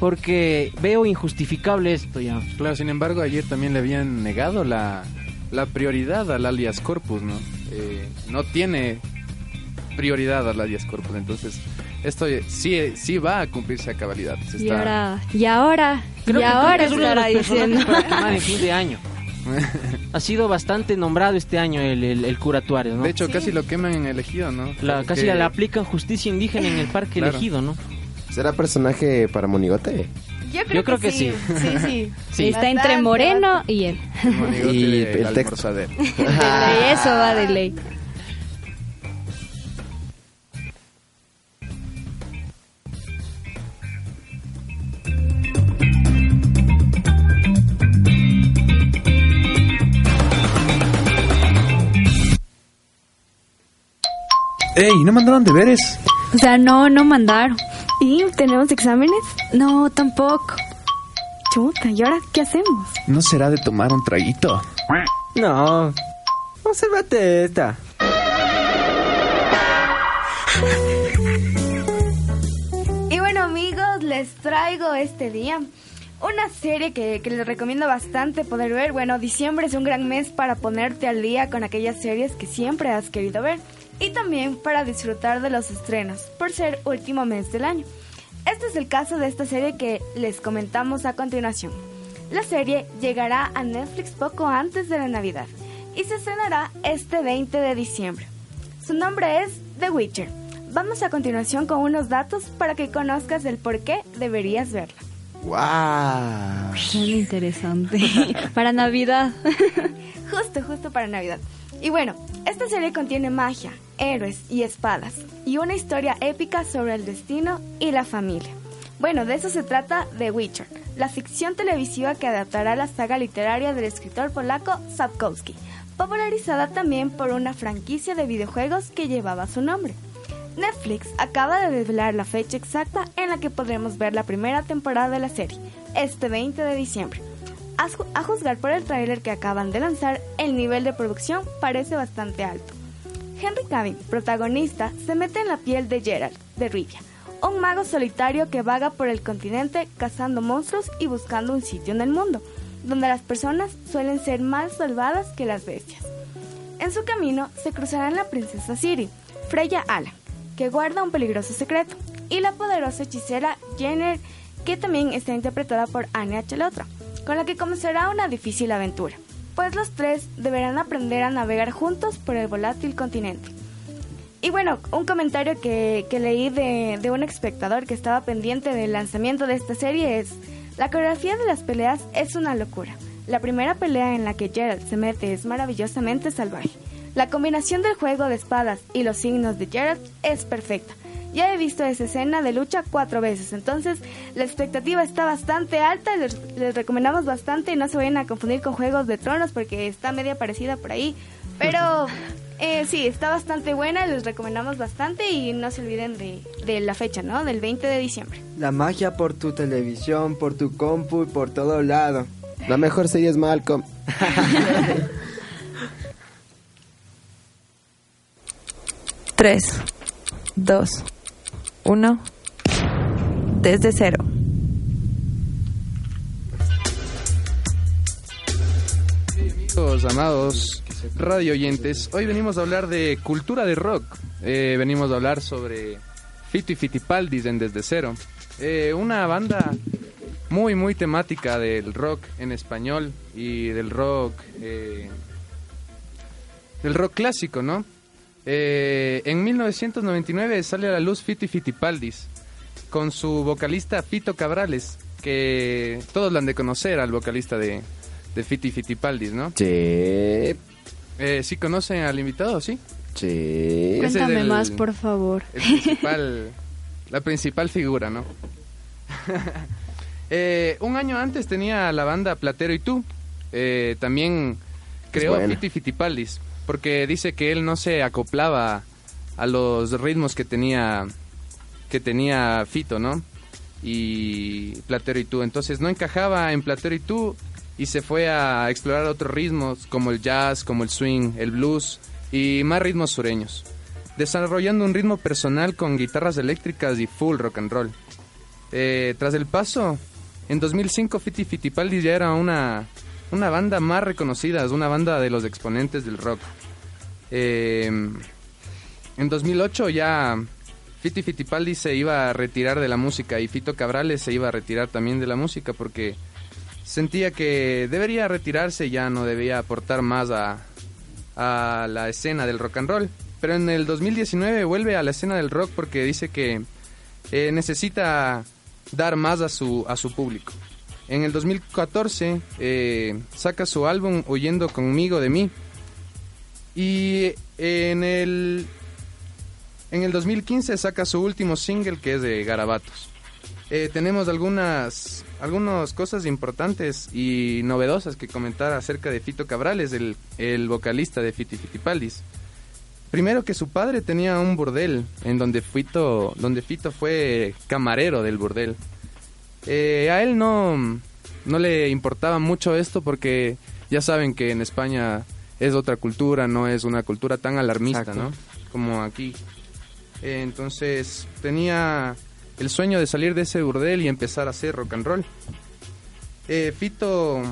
porque veo injustificable esto ya Claro, sin embargo, ayer también le habían negado la, la prioridad al alias corpus, ¿no? Eh, no tiene prioridad al alias corpus, entonces esto sí, sí va a cumplirse a cabalidad. Se Y está- ahora, y ahora, creo y que, ahora es uno de diciendo. para quemar en fin de año ha sido bastante nombrado este año el, el, el cura Tuárez, ¿no? De hecho, casi lo queman en el ejido, ¿no? La- Porque- casi le aplican justicia indígena en el parque Claro. elegido, ¿no? ¿Será personaje para Monigote? Yo creo, Yo creo que, que sí. sí. Sí, sí. Sí. Está entre Bastante, Moreno y él. el monigote Y del el texto. eso va de ley. ¡Ey! ¿No mandaron deberes? O sea, no, no mandaron. ¿Y tenemos exámenes? No, tampoco. Chuta, ¿y ahora qué hacemos? ¿No será de tomar un traguito? No. Obsérvate esta. Y bueno amigos, les traigo este día una serie que, que les recomiendo bastante poder ver. Bueno, diciembre es un gran mes para ponerte al día con aquellas series que siempre has querido ver. Y también para disfrutar de los estrenos, por ser último mes del año. Este es el caso de esta serie que les comentamos a continuación. La serie llegará a Netflix poco antes de la Navidad y se estrenará este 20 de diciembre. Su nombre es The Witcher. Vamos a continuación con unos datos para que conozcas el por qué deberías verla. ¡Wow! Suena interesante. Para Navidad. Justo, justo para Navidad. Y bueno, esta serie contiene magia, héroes y espadas, y una historia épica sobre el destino y la familia. Bueno, de eso se trata The Witcher, la ficción televisiva que adaptará la saga literaria del escritor polaco Sapkowski, popularizada también por una franquicia de videojuegos que llevaba su nombre. Netflix acaba de desvelar la fecha exacta en la que podremos ver la primera temporada de la serie, este 20 de diciembre. A, ju- a juzgar por el tráiler que acaban de lanzar, el nivel de producción parece bastante alto. Henry Cavill, protagonista, se mete en la piel de Geralt, de Rivia, un mago solitario que vaga por el continente cazando monstruos y buscando un sitio en el mundo, donde las personas suelen ser más salvadas que las bestias. En su camino se cruzarán la princesa Siri, Freya Ala, que guarda un peligroso secreto, y la poderosa hechicera Jenner, que también está interpretada por Anya Chalotra, con la que comenzará una difícil aventura, pues los tres deberán aprender a navegar juntos por el volátil continente. Y bueno, un comentario que, que leí de, de un espectador que estaba pendiente del lanzamiento de esta serie es, la coreografía de las peleas es una locura. La primera pelea en la que Geralt se mete es maravillosamente salvaje. La combinación del juego de espadas y los signos de Geralt es perfecta. Ya he visto esa escena de lucha cuatro veces, entonces la expectativa está bastante alta, les, les recomendamos bastante y no se vayan a confundir con Juegos de Tronos porque está media parecida por ahí, pero eh, sí, está bastante buena, les recomendamos bastante y no se olviden de, de la fecha, ¿no? Del 20 de diciembre. La magia por tu televisión, por tu compu y por todo lado. La mejor serie es Malcolm. Tres, dos, uno. Desde cero. Amigos, amados radio oyentes, hoy venimos a hablar de cultura de rock. Eh, venimos a hablar sobre Fito y Fitipaldis en Desde Cero. Eh, una banda muy, muy temática del rock en español y del rock, eh, del rock clásico, ¿no? Eh, en 1999 sale a la luz Fito y Fitipaldis con su vocalista Fito Cabrales, que todos lo han de conocer al vocalista de, de Fito y Fitipaldis, ¿no? Sí. Eh, ¿Sí conocen al invitado, sí? Sí. Cuéntame el- más, por favor. el principal, la principal figura, ¿no? Eh, un año antes tenía la banda Platero y tú. Eh, también creó buena. Fito y Fitipaldis, porque dice que él no se acoplaba a los ritmos que tenía que tenía Fito, ¿no? Y Platero y tú. Entonces no encajaba en Platero y tú y se fue a explorar otros ritmos como el jazz, como el swing, el blues y más ritmos sureños desarrollando un ritmo personal con guitarras eléctricas y full rock and roll. Eh, tras el paso, en 2005 Fiti Fitipaldi ya era una, una banda más reconocida, una banda de los exponentes del rock. Eh, en 2008 ya Fiti Fitipaldi se iba a retirar de la música y Fito Cabrales se iba a retirar también de la música porque sentía que debería retirarse, ya no debía aportar más a, a la escena del rock and roll. Pero en el 2019 vuelve a la escena del rock porque dice que eh, necesita dar más a su, a su público. En el 2014 eh, saca su álbum Huyendo conmigo de mí. Y en el, en el 2015 saca su último single que es de Garabatos. Eh, tenemos algunas, algunas cosas importantes y novedosas que comentar acerca de Fito Cabrales, el, el vocalista de Fiti Fitipaldis. Primero que su padre tenía un burdel en donde Fito, donde Fito fue camarero del burdel. Eh, a él no, no le importaba mucho esto porque ya saben que en España es otra cultura, no es una cultura tan alarmista, Exacto. ¿no? Como aquí. Eh, entonces tenía el sueño de salir de ese burdel y empezar a hacer rock and roll. Eh, Fito,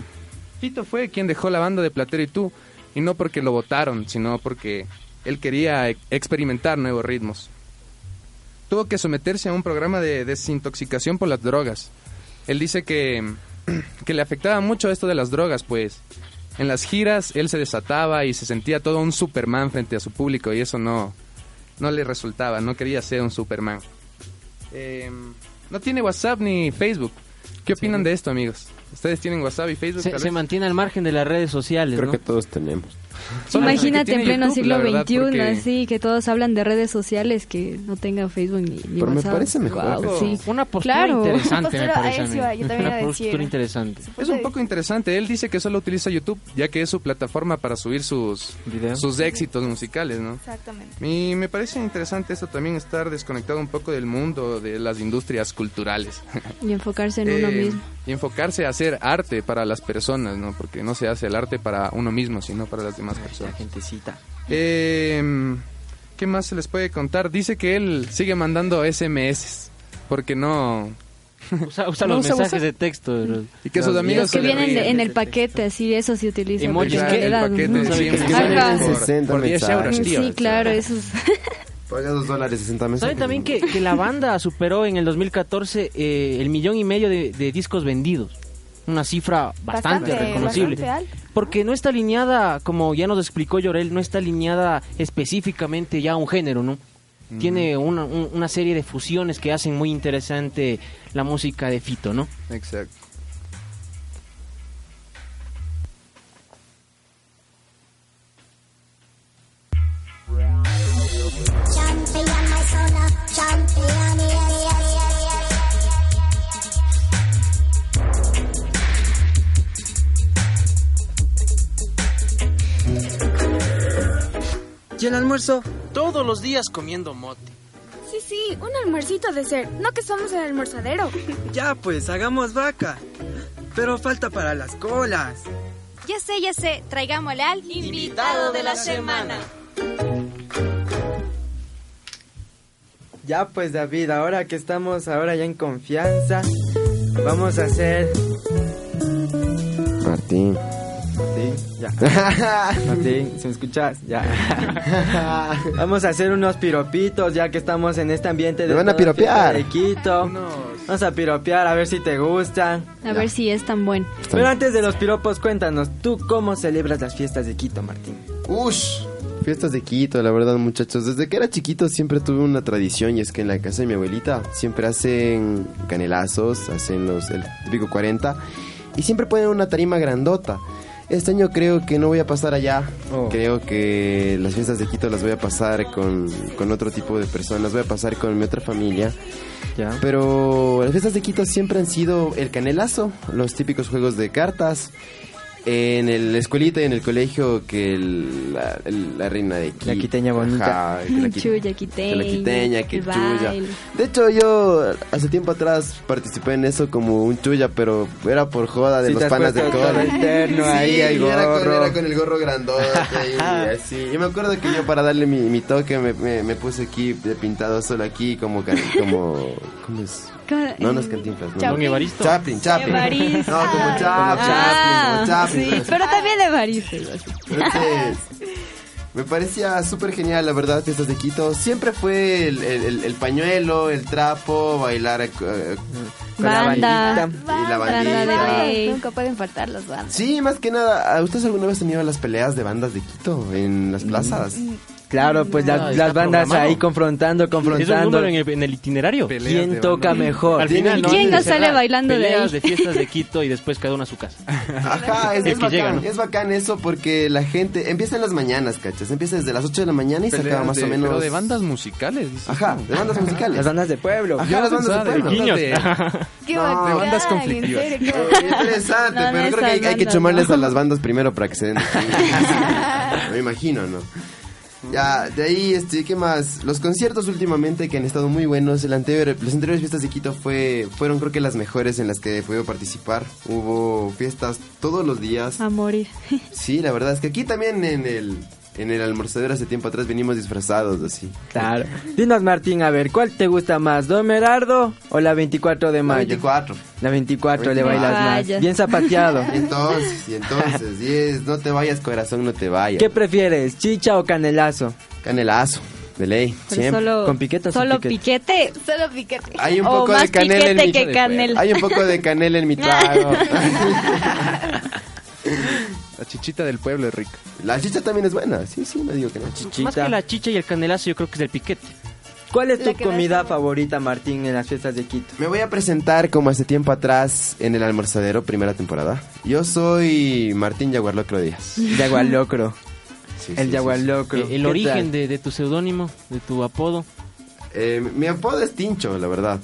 Fito fue quien dejó la banda de Platero y tú, y no porque lo votaron, sino porque él quería e- experimentar nuevos ritmos. Tuvo que someterse a un programa de desintoxicación por las drogas. Él dice que, que le afectaba mucho esto de las drogas, pues en las giras él se desataba y se sentía todo un Superman frente a su público y eso no, no le resultaba, no quería ser un Superman. Eh, no tiene WhatsApp ni Facebook. ¿Qué opinan de esto, amigos? ¿Ustedes tienen WhatsApp y Facebook? Se, mantiene al margen de las redes sociales, Creo ¿no? que todos tenemos. Imagínate en pleno YouTube, siglo verdad, XXI, porque- así que todos hablan de redes sociales que no tengan Facebook ni, ni Pero me WhatsApp. parece mejor. Guau, sí. Una postura Claro. interesante, me Postura, parece a eso mí. iba yo también Una a postura interesante. Es un poco interesante. Él dice que solo utiliza YouTube, ya que es su plataforma para subir sus, ¿Videos? sus éxitos musicales, ¿no? Exactamente. Y me parece interesante esto también, estar desconectado un poco del mundo, de las industrias culturales. Y enfocarse en uno Eh, mismo. Y y enfocarse a hacer arte para las personas, ¿no? Porque no se hace el arte para uno mismo, sino para las demás personas. La gentecita. Eh, ¿Qué más se les puede contar? Dice que él sigue mandando SMS porque no... Usa, usa No los usa, mensajes usa. de texto. Y que sus amigos Los que vienen de- en el paquete, así, eso se utiliza. Emojis en que- por- 60 por 10 euros, tío. Sí, claro, eso es... Paga dos dólares 60 mensajes. ¿Saben también que, que la banda superó en el 2014 eh, el millón y medio de, de discos vendidos? Una cifra bastante, Bastante, reconocible. bastante. Porque no está alineada, como ya nos explicó Llorel, no está alineada específicamente ya a un género, ¿no? Tiene una, un- una serie de fusiones que hacen muy interesante la música de Fito, ¿no? Exacto. Almuerzo? Todos los días comiendo mote. Sí, sí, un almuercito de ser. No que somos el almorzadero. Ya pues, hagamos vaca. Pero falta para las colas. Ya sé, ya sé. Traigámosle al invitado de la semana. Ya pues David, ahora que estamos ahora ya en confianza, vamos a hacer... Martín. Sí, ya. Martín, si me escuchas, ya. Vamos a hacer unos piropitos ya que estamos en este ambiente de... Me van a toda piropear. de Quito. Vamos a piropear a ver si te gustan. A ver si es tan bueno. Pero antes de los piropos, cuéntanos, ¿tú cómo celebras las fiestas de Quito, Martín? Ush, fiestas de Quito, la verdad, muchachos. Desde que era chiquito siempre tuve una tradición y es que en la casa de mi abuelita siempre hacen canelazos, hacen los el típico 40 y siempre ponen una tarima grandota. Este año creo que no voy a pasar allá. Oh. Creo que las fiestas de Quito las voy a pasar con, con otro tipo de personas. Voy a pasar con mi otra familia. Ya. Pero las fiestas de Quito siempre han sido el canelazo, los típicos juegos de cartas. En el escuelita y en el colegio que el- la, el- la reina de Quito. La quiteña bonita. Ajá, que la qui- Chuya, que quiteña. la quiteña, que el chuya. baile. De hecho, yo hace tiempo atrás participé en eso como un chuya, pero era por joda de Sí, los panas del cole. interno ahí, Era con, gorro. era con el gorro grandote y así. Yo me acuerdo que yo para darle mi, mi toque me, me, me puse aquí de pintado solo aquí como... como ¿Cómo es? No, no es Cantinflas. No. Don Evaristo. Chaplin, Chaplin. Evaristo. No, como Chaplin, Ah, como Chaplin. sí, pero- pero también Evaristo. entonces, me parecía súper genial, la verdad, fiestas de Quito. Siempre fue el, el- el- el pañuelo, el trapo, bailar eh, Con la Banda. bandita. y la de bandita. Nunca pueden faltar las bandas. Sí, más que nada, ¿a ¿ustedes alguna vez han las peleas de bandas de Quito en las plazas? Claro, pues la- Ah, las bandas programado. ahí confrontando, ¿Es un confrontando. número en el, en el itinerario? Peleas ¿Quién de toca mejor? Al final, ¿Y quién no sale bailando de ahí? de fiestas de Quito y después cada uno a su casa. Ajá, es, es que bacán, llega, ¿no? es bacán eso porque la gente empieza en las mañanas, ¿cachas? Empieza desde las 8 de la mañana y se Peleas acaba más de- o menos... Pero de bandas musicales. dices Ajá, de bandas musicales. Las bandas de pueblo. Ajá, Yo las bandas de de pueblo. bandas Niños. de- Qué No, bacán, de bandas conflictivas. Interesante, No, no pero creo que hay, que chumarles ¿no? a las bandas primero para que se den. Me imagino, ¿no? Ya, de ahí, este, ¿qué más? Los conciertos últimamente que han estado muy buenos. El anterior, las anteriores fiestas de Quito fue, fueron creo que las mejores en las que he podido participar. Hubo fiestas todos los días. A morir. Sí, la verdad es que aquí también en el, en el almorzadero hace tiempo atrás venimos disfrazados así. Claro. Dinos, Martín, a ver, ¿cuál te gusta más? ¿Don Merardo o la 24 de La mayo? 24. La 24 le 24. bailas más. Vaya. Bien zapateado. Y entonces, y entonces, y es, no te vayas corazón, no te vayas. ¿Qué prefieres, chicha o canelazo? Canelazo, de ley, Pero siempre. solo, ¿Con piquete o sin solo piquete? piquete. Solo piquete. Hay un o poco más de canela en mi. Hay un poco de canela en mi trago. La chichita del pueblo es rica. La chicha también es buena. Sí, sí, no digo que no. Más que la chicha y el canelazo, yo creo que es el piquete. ¿Cuál es La tu comida favorita, Martín, en las fiestas de Quito? Me voy a presentar como hace tiempo atrás en el almorzadero, primera temporada. Yo soy Martín Yaguarlocro Díaz. Yagualocro. Sí, El sí, yagualocro. Eh, el ¿Qué origen de, de tu seudónimo, de tu apodo. Eh, mi apodo es Tincho, la verdad.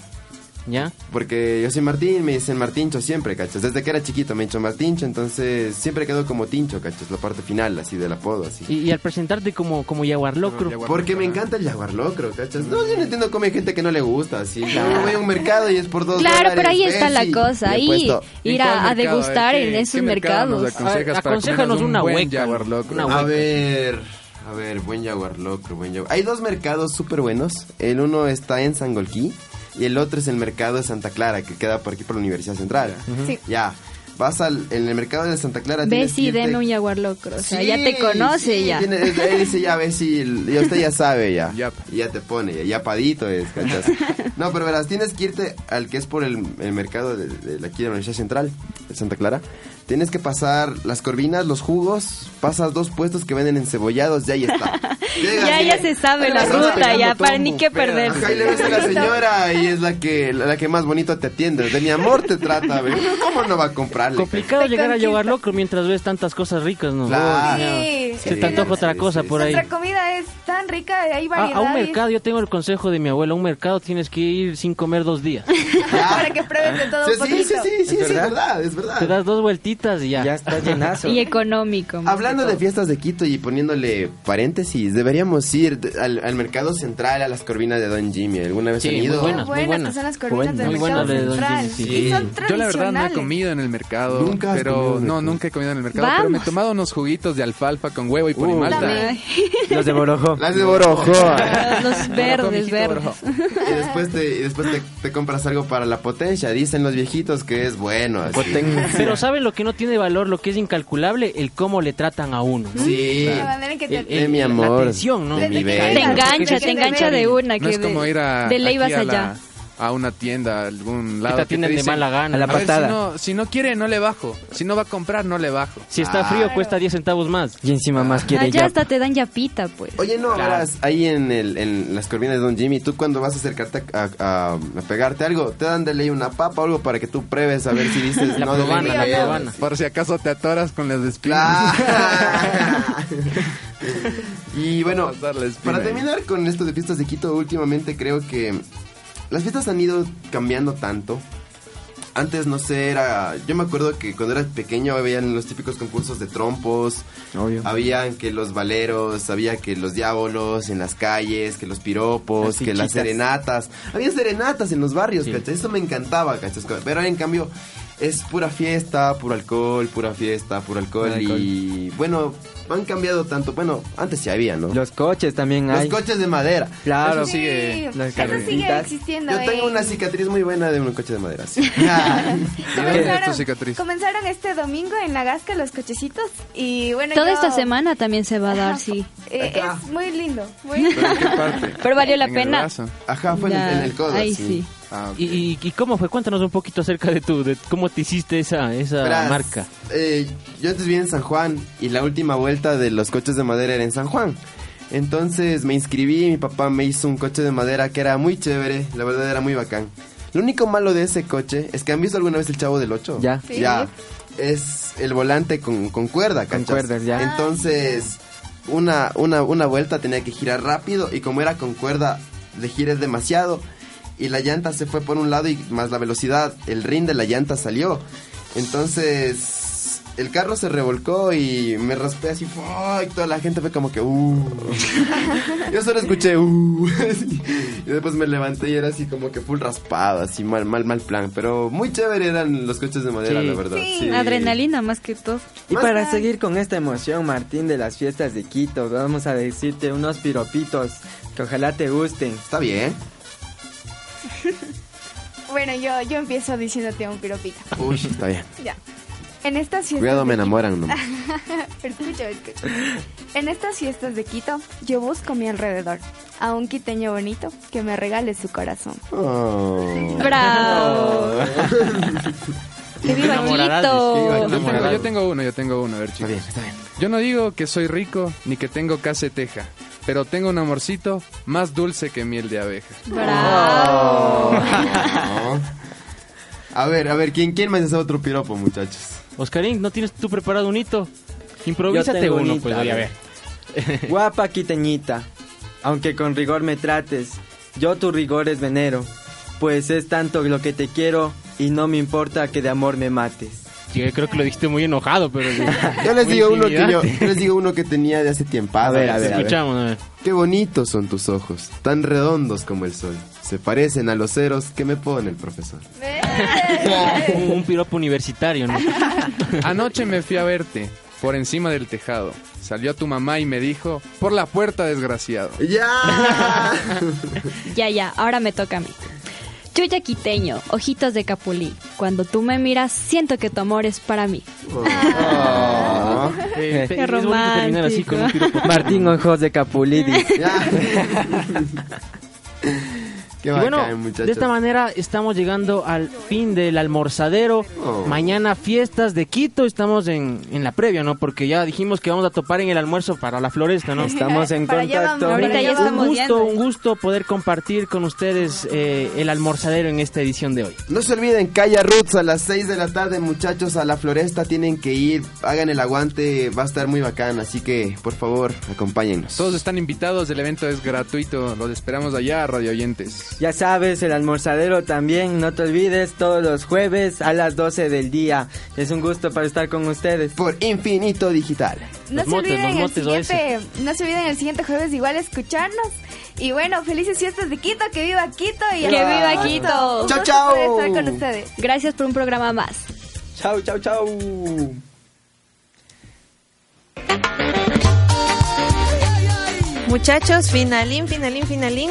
¿Ya? Porque yo soy Martín, me dicen Martincho siempre, ¿cachas? Desde que era chiquito me he dicho Martincho, entonces siempre quedó como Tincho, ¿cachas? La parte final, así del apodo, así. Y, y al presentarte como, como Jaguar Locro. Porque me encanta el jaguar locro, ¿cachas? No, yo no entiendo cómo hay gente que no le gusta, así. Yo voy a un mercado y es por dos Claro, dólares, pero ahí está la cosa, ahí ir a, a degustar en esos mercados. aconséjanos una hueca. Una A ver, a ver, buen jaguar locro, buen jaguar. Hay dos mercados súper buenos. El uno está en Sangolquí y el otro es el mercado de Santa Clara, que queda por aquí por la Universidad Central. Sí. Ya, vas al en el mercado de Santa Clara. Ve tienes que si irte- deme un jaguar locro. O sea, Sí, ya te conoce sí, ya. tiene- él dice ya, ve si, y usted ya sabe ya. Y ya te pone, ya, ya padito es, ¿cachas? No, pero verás, tienes que irte al que es por el, el mercado de, aquí de la Universidad Central, de Santa Clara. Tienes que pasar las corvinas, los jugos, pasas dos puestos que venden encebollados, ya ahí está. Llegas Ya, ya se sabe la ruta, ya, para ni qué perder. Ajá, y le ves a la señora y es la que, la que más bonito te atiende. De mi amor te trata, ¿ve? ¿Cómo no va a comprarle? Complicado llegar a Jaguar Locro mientras ves tantas cosas ricas, ¿no? Claro. Sí. Se te antoja otra cosa por ahí. Nuestra comida es tan rica, hay A, variedad. a un mercado, yo tengo el consejo de mi abuela, a un mercado tienes que ir sin comer dos días. para que pruebes de todo Sí, un sí, poquito. sí, sí, sí, es verdad, es verdad. Te das dos vueltitas y ya. Ya está llenazo. Y económico. Hablando de fiestas de Quito y poniéndole paréntesis, deberíamos ir al, al mercado central, a las corvinas de Don Jimmy. ¿Alguna vez Sí, han muy ido? buenas, muy buenas, buenas. que son las corvinas del Muy mercado buenas de Don. Jimmy, sí. Y son Yo la verdad no he comido en el mercado. ¿Nunca has pero no, mercado? nunca he comido en el mercado. Pero me he Vamos. tomado unos juguitos de alfalfa con huevo y Uh, ponimalta. También. Los de Borojo. Las de Borojo. Los verdes, verdes. y después, te, y después te, te compras algo para la potencia. Dicen los viejitos que es bueno. así. Pero ¿saben lo que no tiene valor, lo que es incalculable? El cómo le tratan a uno. ¿no? Sí. La manera en que te El- De el- mi la amor. atención, ¿no? Te Venga, engancha, te engancha de una. No que es como de, ir a, de ley vas allá. la- a una tienda, a algún lado. te de mala gana. A la "A ver, patada". si, no, si no quiere, no le bajo. Si no va a comprar, no le bajo. Si está Ah. frío, cuesta 10 centavos más. Y encima más quiere Allá ya. hasta te dan yapita, pues. Oye, no, Claro. verás, ahí en, el, en las corvinas de Don Jimmy, tú cuando vas a acercarte a, a- a pegarte algo, te dan de ley una papa o algo para que tú pruebes a ver si dices La no de ley probana, me la quedo". probana. Por si acaso te atoras con las espinas. Claro. y bueno, Vamos a darle espina para ahí. terminar con esto de fiestas de Quito, últimamente creo que las fiestas han ido cambiando tanto. Antes, no sé, era... Yo me acuerdo que cuando era pequeño habían los típicos concursos de trompos. Obvio. Habían que los valeros, había que los diábolos en las calles, que los piropos, Las que las serenatas. Había serenatas en los barrios, Sí. ¿cachai? Eso me encantaba, ¿cachai? Pero ahora en cambio es pura fiesta, puro alcohol, pura fiesta, puro alcohol. Y bueno, han cambiado tanto. Bueno, antes sí había, ¿no? Los coches también Los hay. coches de madera. Claro. Eso sigue. Sí, Las eso sigue carreritas. existiendo. Yo tengo eh. una cicatriz muy buena de un coche de madera. sí. ¿Dónde es tu Comenzaron, cicatriz? comenzaron este domingo en la Gasca los cochecitos y bueno Toda yo- esta semana también se va a dar, Ajá. sí. Eh, es muy lindo, muy lindo. ¿Pero en qué parte? Pero valió la En el pena. brazo. Ajá, fue en el- el codo. Ahí sí. sí. Ah. ¿Y, cómo fue? Cuéntanos un poquito acerca de tu, de cómo te hiciste esa, esa Verás, marca. eh, yo antes vivía en San Juan y la última vuelta de los coches de madera era en San Juan. Entonces me inscribí y mi papá me hizo un coche de madera que era muy chévere, la verdad era muy bacán. Lo único malo de ese coche es que han visto alguna vez el Chavo del 8. Ya. Sí. Ya. Es el volante con, con cuerda, Con ¿cachas? cuerdas, ya. Entonces, una, una, una vuelta tenía que girar rápido y como era con cuerda, le giré demasiado y la llanta se fue por un lado y más la velocidad, el rin de la llanta salió. Entonces, el carro se revolcó y me raspé así, y toda la gente fue como que, ¡uh! Yo solo escuché, ¡uh! y después me levanté y era así como que full raspado, así mal, mal, mal plan. Pero muy chévere eran los coches de madera, Sí. la verdad. Sí. Adrenalina más que todo. Y Más para seguir con esta emoción, Martín, de las fiestas de Quito, vamos a decirte unos piropitos que ojalá te gusten. Está bien. Bueno, yo, yo empiezo diciéndote un piropito. Uy, está bien. Ya. En estas fiestas Cuidado, me enamoran, ¿no? escucha, escucha. En estas fiestas de Quito, yo busco mi alrededor a un quiteño bonito que me regale su corazón. Oh. ¡Bravo! ¡Que viva enamorarás, Quito! dice, Yo tengo, yo tengo uno, yo tengo uno, a ver Está chicos. bien, está bien. Yo no digo que soy rico ni que tengo casa teja, pero tengo un amorcito más dulce que miel de abeja. ¡Bravo! A ver, a ver, ¿quién, quién más hace otro piropo, muchachos? Oscarín, ¿no tienes tú preparado un hito? Improvísate uno, un pues, a ver. Guapa quiteñita, aunque con rigor me trates, yo tu rigor es venero. Pues es tanto lo que te quiero y no me importa que de amor me mates. Yo creo que lo dijiste muy enojado, pero... Yo les digo uno que yo, intimidante. yo les digo uno que tenía de hace tiempo. A ver, a ver, a ver. Escuchamos, a ver. Qué bonitos son tus ojos, tan redondos como el sol. Se parecen a los ceros que me pone el profesor. un, un piropo universitario, ¿no? Anoche me fui a verte por encima del tejado. Salió tu mamá y me dijo, por la puerta, desgraciado. ¡Ya! Ya, ya, ahora me toca a mí. Chuya quiteño, ojitos de capulí. Cuando tú me miras, siento que tu amor es para mí. Eh, Qué terminar así con un piropo. Martín Ojos de Capulidis. Qué Y bueno, muchachos. de esta manera estamos llegando al fin del almorzadero. Oh. Mañana fiestas de Quito, estamos en, en la previa, ¿no? Porque ya dijimos que vamos a topar en el almuerzo para la floresta, ¿no? Estamos en Para contacto. vamos, ya Un estamos vamos. gusto, un gusto poder compartir con ustedes eh, el almorzadero en esta edición de hoy. No se olviden, Calla Roots a las 6 de la tarde, muchachos, a la floresta tienen que ir, hagan el aguante, va a estar muy bacán, así que por favor, acompáñennos. Todos están invitados, el evento es gratuito. Los esperamos allá, radio oyentes. Ya sabes, el almorzadero también, no te olvides, todos los jueves a las 12 del día. Es un gusto para estar con ustedes. Por Infinito Digital. No Los se motes, olviden los el siguiente, no se olviden el siguiente jueves igual escucharnos. Y bueno, felices fiestas de Quito, que viva Quito y ¡Que viva. Quito! Un Chao, chao. estar con ustedes. Gracias por un programa más. Chau, chau, chau. Muchachos, finalín, finalín, finalín.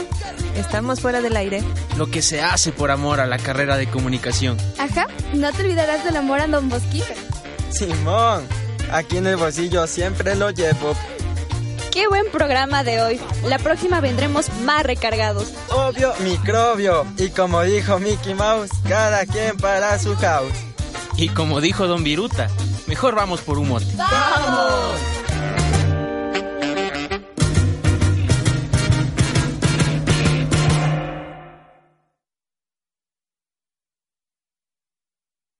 Estamos fuera del aire. Lo que se hace por amor a la carrera de comunicación. Ajá, no te olvidarás del amor a Don Bosquito. Simón, aquí en el bolsillo siempre lo llevo. ¡Qué buen programa de hoy! La próxima vendremos más recargados. Obvio, microbio. Y como dijo Mickey Mouse, cada quien para su house. Y como dijo Don Viruta, mejor vamos por un mote. ¡Vamos!